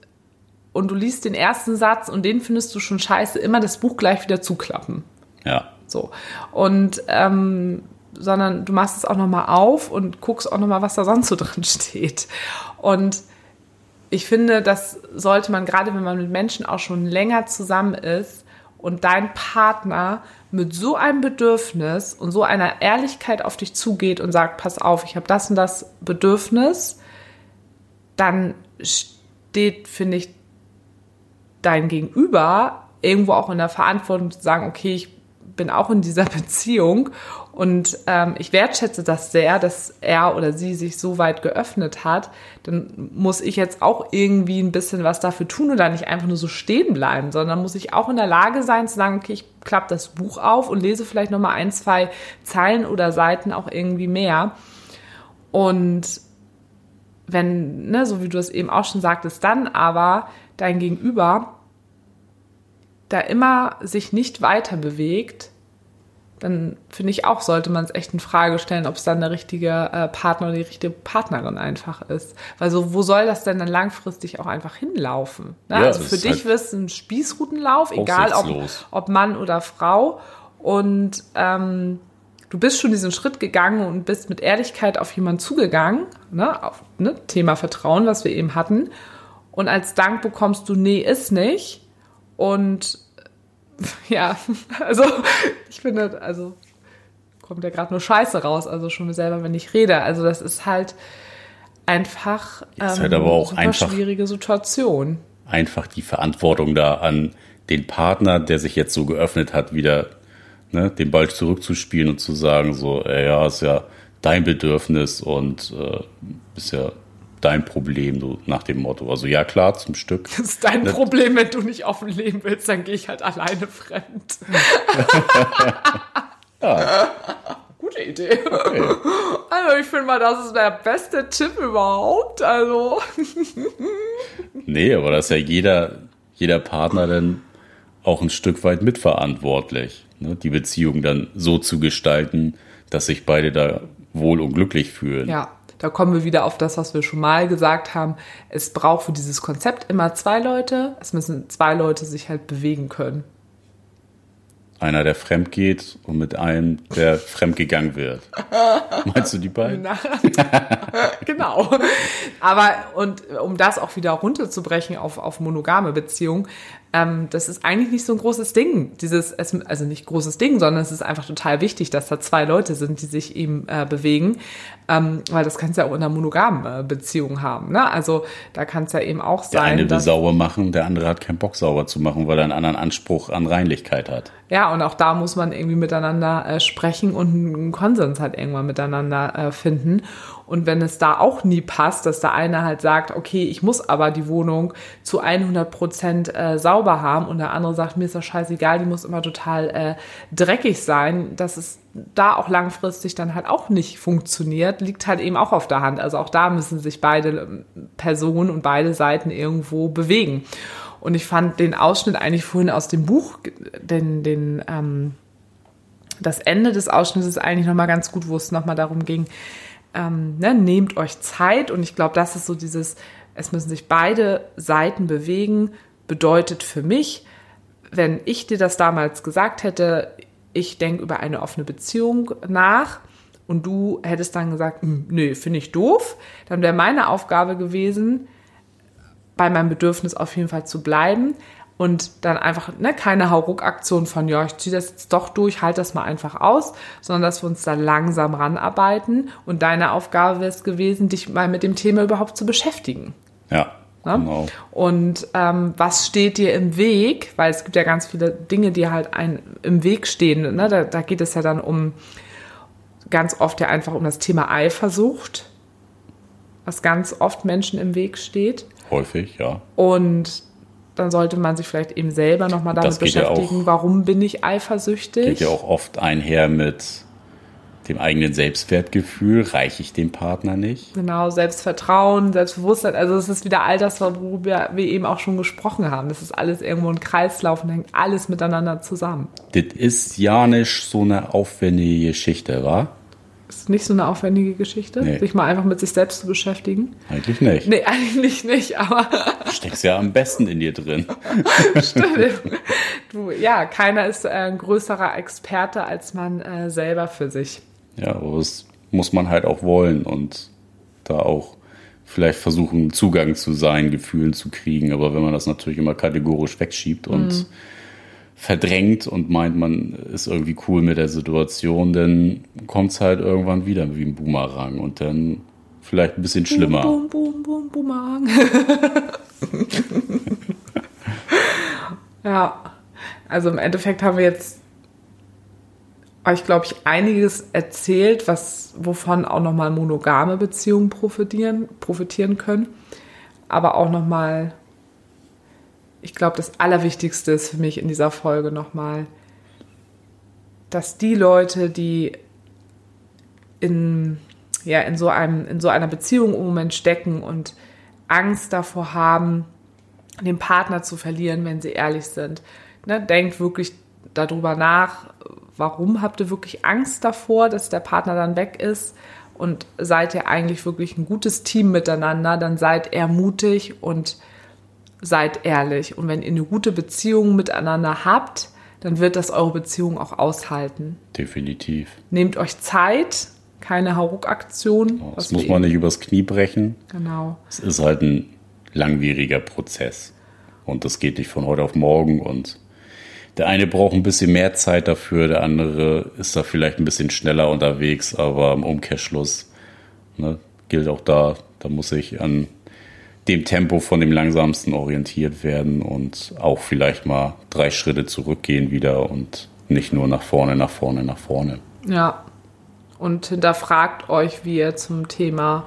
und du liest den ersten Satz und den findest du schon scheiße, immer das Buch gleich wieder zuklappen. Ja. So. Und ähm, sondern du machst es auch nochmal auf und guckst auch nochmal, was da sonst so drin steht. Und ich finde, das sollte man, gerade wenn man mit Menschen auch schon länger zusammen ist und dein Partner mit so einem Bedürfnis und so einer Ehrlichkeit auf dich zugeht und sagt, pass auf, ich habe das und das Bedürfnis, dann steht, finde ich, dein Gegenüber irgendwo auch in der Verantwortung zu sagen, okay, ich bin auch in dieser [laughs] Beziehung und ähm, ich wertschätze das sehr, dass er oder sie sich so weit geöffnet hat. Dann muss ich jetzt auch irgendwie ein bisschen was dafür tun oder nicht einfach nur so stehen bleiben, sondern muss ich auch in der Lage sein zu sagen, okay, ich klappe das Buch auf und lese vielleicht noch mal ein, zwei Zeilen oder Seiten auch irgendwie mehr. Und wenn, ne, so wie du es eben auch schon sagtest, dann aber dein Gegenüber da immer sich nicht weiter bewegt, dann finde ich auch, sollte man es echt in Frage stellen, ob es dann der richtige äh, Partner oder die richtige Partnerin einfach ist. Weil so, wo soll das denn dann langfristig auch einfach hinlaufen? Ne? Ja, also für dich halt wird es ein Spießrutenlauf, egal ob, ob Mann oder Frau. Und ähm, du bist schon diesen Schritt gegangen und bist mit Ehrlichkeit auf jemanden zugegangen, ne? auf ne? Thema Vertrauen, was wir eben hatten. Und als Dank bekommst du, nee, ist nicht. Und [laughs] ja, also ich finde, also kommt ja gerade nur Scheiße raus, also schon selber, wenn ich rede. Also das ist halt einfach ähm, ist halt aber auch super einfach, schwierige Situation. Einfach die Verantwortung da an den Partner, der sich jetzt so geöffnet hat, wieder ne, den Ball zurückzuspielen und zu sagen, so, ey, ja, ist ja dein Bedürfnis und äh, ist ja dein Problem, so nach dem Motto. Also ja, klar, zum Stück. Das ist dein ne? Problem, wenn du nicht offen leben willst, dann gehe ich halt alleine fremd. [laughs] ja. Gute Idee. Okay. Also ich finde mal, das ist der beste Tipp überhaupt. Also. nee, aber das ist ja jeder, jeder Partner dann auch ein Stück weit mitverantwortlich, ne? die Beziehung dann so zu gestalten, dass sich beide da wohl und glücklich fühlen. Ja, da kommen wir wieder auf das, was wir schon mal gesagt haben. Es braucht für dieses Konzept immer zwei Leute. Es müssen zwei Leute sich halt bewegen können. Einer, der fremd geht und mit einem, der fremd gegangen wird. [laughs] Meinst du die beiden? [laughs] genau. Aber und um das auch wieder runterzubrechen auf, auf monogame Beziehungen, ähm, das ist eigentlich nicht so ein großes Ding. Dieses, also nicht großes Ding, sondern es ist einfach total wichtig, dass da zwei Leute sind, die sich eben äh, bewegen. Ähm, weil das kannst du ja auch in einer monogamen äh, Beziehung haben. Ne? Also da kann es ja eben auch sein. Der eine will sauber machen, der andere hat keinen Bock sauber zu machen, weil er einen anderen Anspruch an Reinlichkeit hat. Ja, und auch da muss man irgendwie miteinander äh, sprechen und einen Konsens halt irgendwann miteinander äh, finden. Und wenn es da auch nie passt, dass der eine halt sagt, okay, ich muss aber die Wohnung zu 100 Prozent äh, sauber haben und der andere sagt, mir ist das scheißegal, die muss immer total äh, dreckig sein, dass es da auch langfristig dann halt auch nicht funktioniert, liegt halt eben auch auf der Hand. Also auch da müssen sich beide ähm, Personen und beide Seiten irgendwo bewegen. Und ich fand den Ausschnitt eigentlich vorhin aus dem Buch, den, den, ähm, das Ende des Ausschnittes ist eigentlich nochmal ganz gut, wo es nochmal darum ging, ähm, ne, nehmt euch Zeit und ich glaube, das ist so dieses, es müssen sich beide Seiten bewegen, bedeutet für mich, wenn ich dir das damals gesagt hätte, ich denke über eine offene Beziehung nach und du hättest dann gesagt, hm, nö, finde ich doof, dann wäre meine Aufgabe gewesen, bei meinem Bedürfnis auf jeden Fall zu bleiben, und dann einfach ne, keine Hauruck-Aktion von, ja, ich ziehe das jetzt doch durch, halt das mal einfach aus, sondern dass wir uns da langsam ranarbeiten und deine Aufgabe wäre es gewesen, dich mal mit dem Thema überhaupt zu beschäftigen. Ja, Ne? genau. Und ähm, was steht dir im Weg? Weil es gibt ja ganz viele Dinge, die halt ein, im Weg stehen. Ne? Da, da geht es ja dann um ganz oft ja einfach um das Thema Eifersucht, was ganz oft Menschen im Weg steht. Häufig, ja. Und dann sollte man sich vielleicht eben selber nochmal damit geht ja beschäftigen, auch- warum bin ich eifersüchtig? Geht ja auch oft einher mit dem eigenen Selbstwertgefühl. Reiche ich dem Partner nicht? Genau, Selbstvertrauen, Selbstbewusstsein. Also es ist wieder all das, worüber wir eben auch schon gesprochen haben. Das ist alles irgendwo ein Kreislauf und hängt alles miteinander zusammen. Das ist ja nicht so eine aufwendige Geschichte, wa? Ist nicht so eine aufwendige Geschichte, Nee. sich mal einfach mit sich selbst zu beschäftigen. Eigentlich nicht. Nee, eigentlich nicht, aber Steckst ja am besten in dir drin. [laughs] stimmt. Du, ja, keiner ist äh, ein größerer Experte als man äh, selber für sich. Ja, aber das muss man halt auch wollen und da auch vielleicht versuchen, Zugang zu seinen Gefühlen zu kriegen. Aber wenn man das natürlich immer kategorisch wegschiebt und verdrängt und meint, man ist irgendwie cool mit der Situation, dann kommt es halt irgendwann wieder wie ein Boomerang und dann vielleicht ein bisschen schlimmer. Boom, boom, boom, boomerang. [laughs] ja, also im Endeffekt haben wir jetzt euch, glaube ich, einiges erzählt, was, wovon auch nochmal monogame Beziehungen profitieren, profitieren können. Aber auch nochmal, ich glaube, das Allerwichtigste ist für mich in dieser Folge nochmal, dass die Leute, die in, ja, in, so einem, in so einer Beziehung im Moment stecken und Angst davor haben, den Partner zu verlieren, wenn sie ehrlich sind. Ne, denkt wirklich darüber nach, warum habt ihr wirklich Angst davor, dass der Partner dann weg ist und seid ihr eigentlich wirklich ein gutes Team miteinander, dann seid eher mutig und seid ehrlich. Und wenn ihr eine gute Beziehung miteinander habt, dann wird das eure Beziehung auch aushalten. Definitiv. Nehmt euch Zeit, keine Hauruck-Aktion. Das was muss man nicht übers Knie brechen. Genau. Es ist halt ein langwieriger Prozess. Und das geht nicht von heute auf morgen. Und der eine braucht ein bisschen mehr Zeit dafür, der andere ist da vielleicht ein bisschen schneller unterwegs, aber im Umkehrschluss ne, gilt auch da, da muss ich an dem Tempo von dem langsamsten orientiert werden und auch vielleicht mal drei Schritte zurückgehen wieder und nicht nur nach vorne, nach vorne, nach vorne. Ja. Und hinterfragt euch, wie ihr zum Thema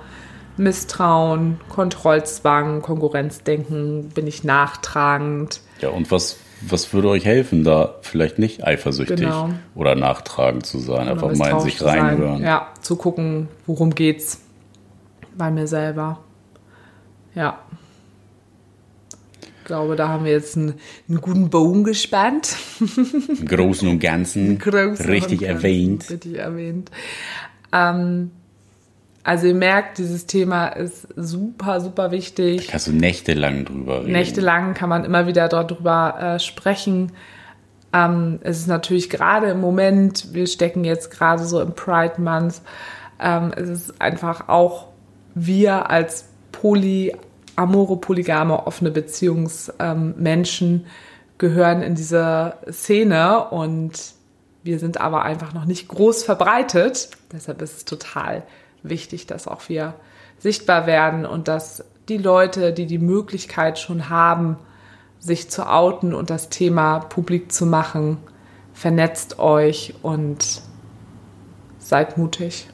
Misstrauen, Kontrollzwang, Konkurrenzdenken, bin ich nachtragend. Ja, und was, was würde euch helfen, da vielleicht nicht eifersüchtig Genau. oder nachtragend zu sein? Einfach mal in sich reinhören. Ja, zu gucken, worum geht's bei mir selber. Ja. Ich glaube, da haben wir jetzt einen, einen guten Bogen gespannt. Im Großen und Ganzen Großen richtig und Ganzen erwähnt. Richtig erwähnt. Ähm, also ihr merkt, dieses Thema ist super, super wichtig. Kannst du nächtelang drüber reden. Nächtelang kann man immer wieder dort drüber äh, sprechen. Ähm, es ist natürlich gerade im Moment, wir stecken jetzt gerade so im Pride Month, ähm, es ist einfach auch wir als poly, amore, polygame, offene Beziehungsmenschen ähm, gehören in diese Szene und wir sind aber einfach noch nicht groß verbreitet. Deshalb ist es total wichtig, dass auch wir sichtbar werden und dass die Leute, die die Möglichkeit schon haben, sich zu outen und das Thema publik zu machen, vernetzt euch und seid mutig.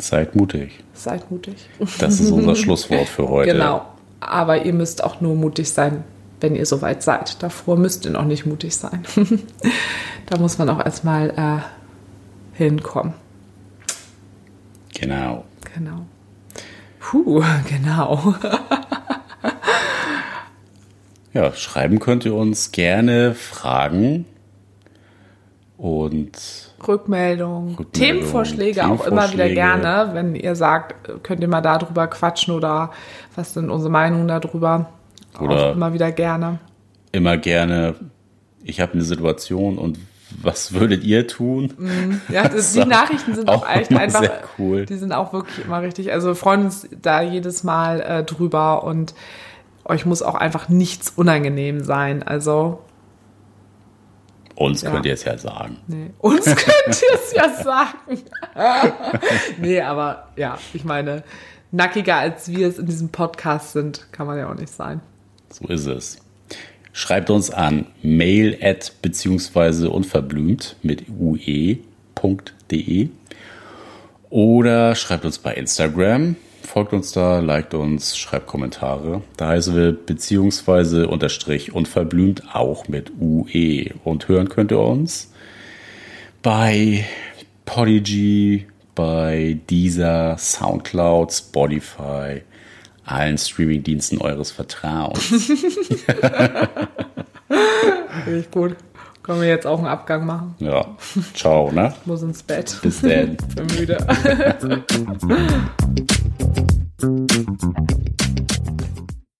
Seid mutig. Seid mutig. Das ist unser [laughs] Schlusswort für heute. Genau. Aber ihr müsst auch nur mutig sein, wenn ihr soweit seid. Davor müsst ihr noch nicht mutig sein. [laughs] da muss man auch erstmal äh, hinkommen. Genau. Genau. Puh, [laughs] genau. Ja, schreiben könnt ihr uns gerne Fragen und Rückmeldung, Rückmeldung, Themenvorschläge auch immer wieder Themenvorschläge. gerne, wenn ihr sagt, könnt ihr mal darüber quatschen oder was sind unsere Meinungen darüber. Oder- auch immer wieder gerne. immer gerne, ich habe eine Situation und was würdet ihr tun? Ja, das, [laughs] die Nachrichten sind auch, echt einfach, cool. die sind auch wirklich immer richtig. Also wir freuen uns da jedes Mal äh, drüber und euch muss auch einfach nichts unangenehm sein. Also Uns Ja. könnt ihr es ja sagen. Nee. Uns könnt ihr es ja sagen. [laughs] nee, aber ja, ich meine, nackiger als wir es in diesem Podcast sind, kann man ja auch nicht sein. So ist es. Schreibt uns an mail at beziehungsweise unverblümt mit ue.de oder schreibt uns bei Instagram, folgt uns da, liked uns, schreibt Kommentare. Da heißen wir beziehungsweise unterstrich unverblümt auch mit ue und hören könnt ihr uns bei Podigy, bei Deezer, Soundcloud, Spotify, allen Streamingdiensten eures Vertrauens. [laughs] Ich gut. Können wir jetzt auch einen Abgang machen? Ja, ciao, ne? [laughs] Muss ins Bett. Bis dann. [laughs] Bin müde. [laughs]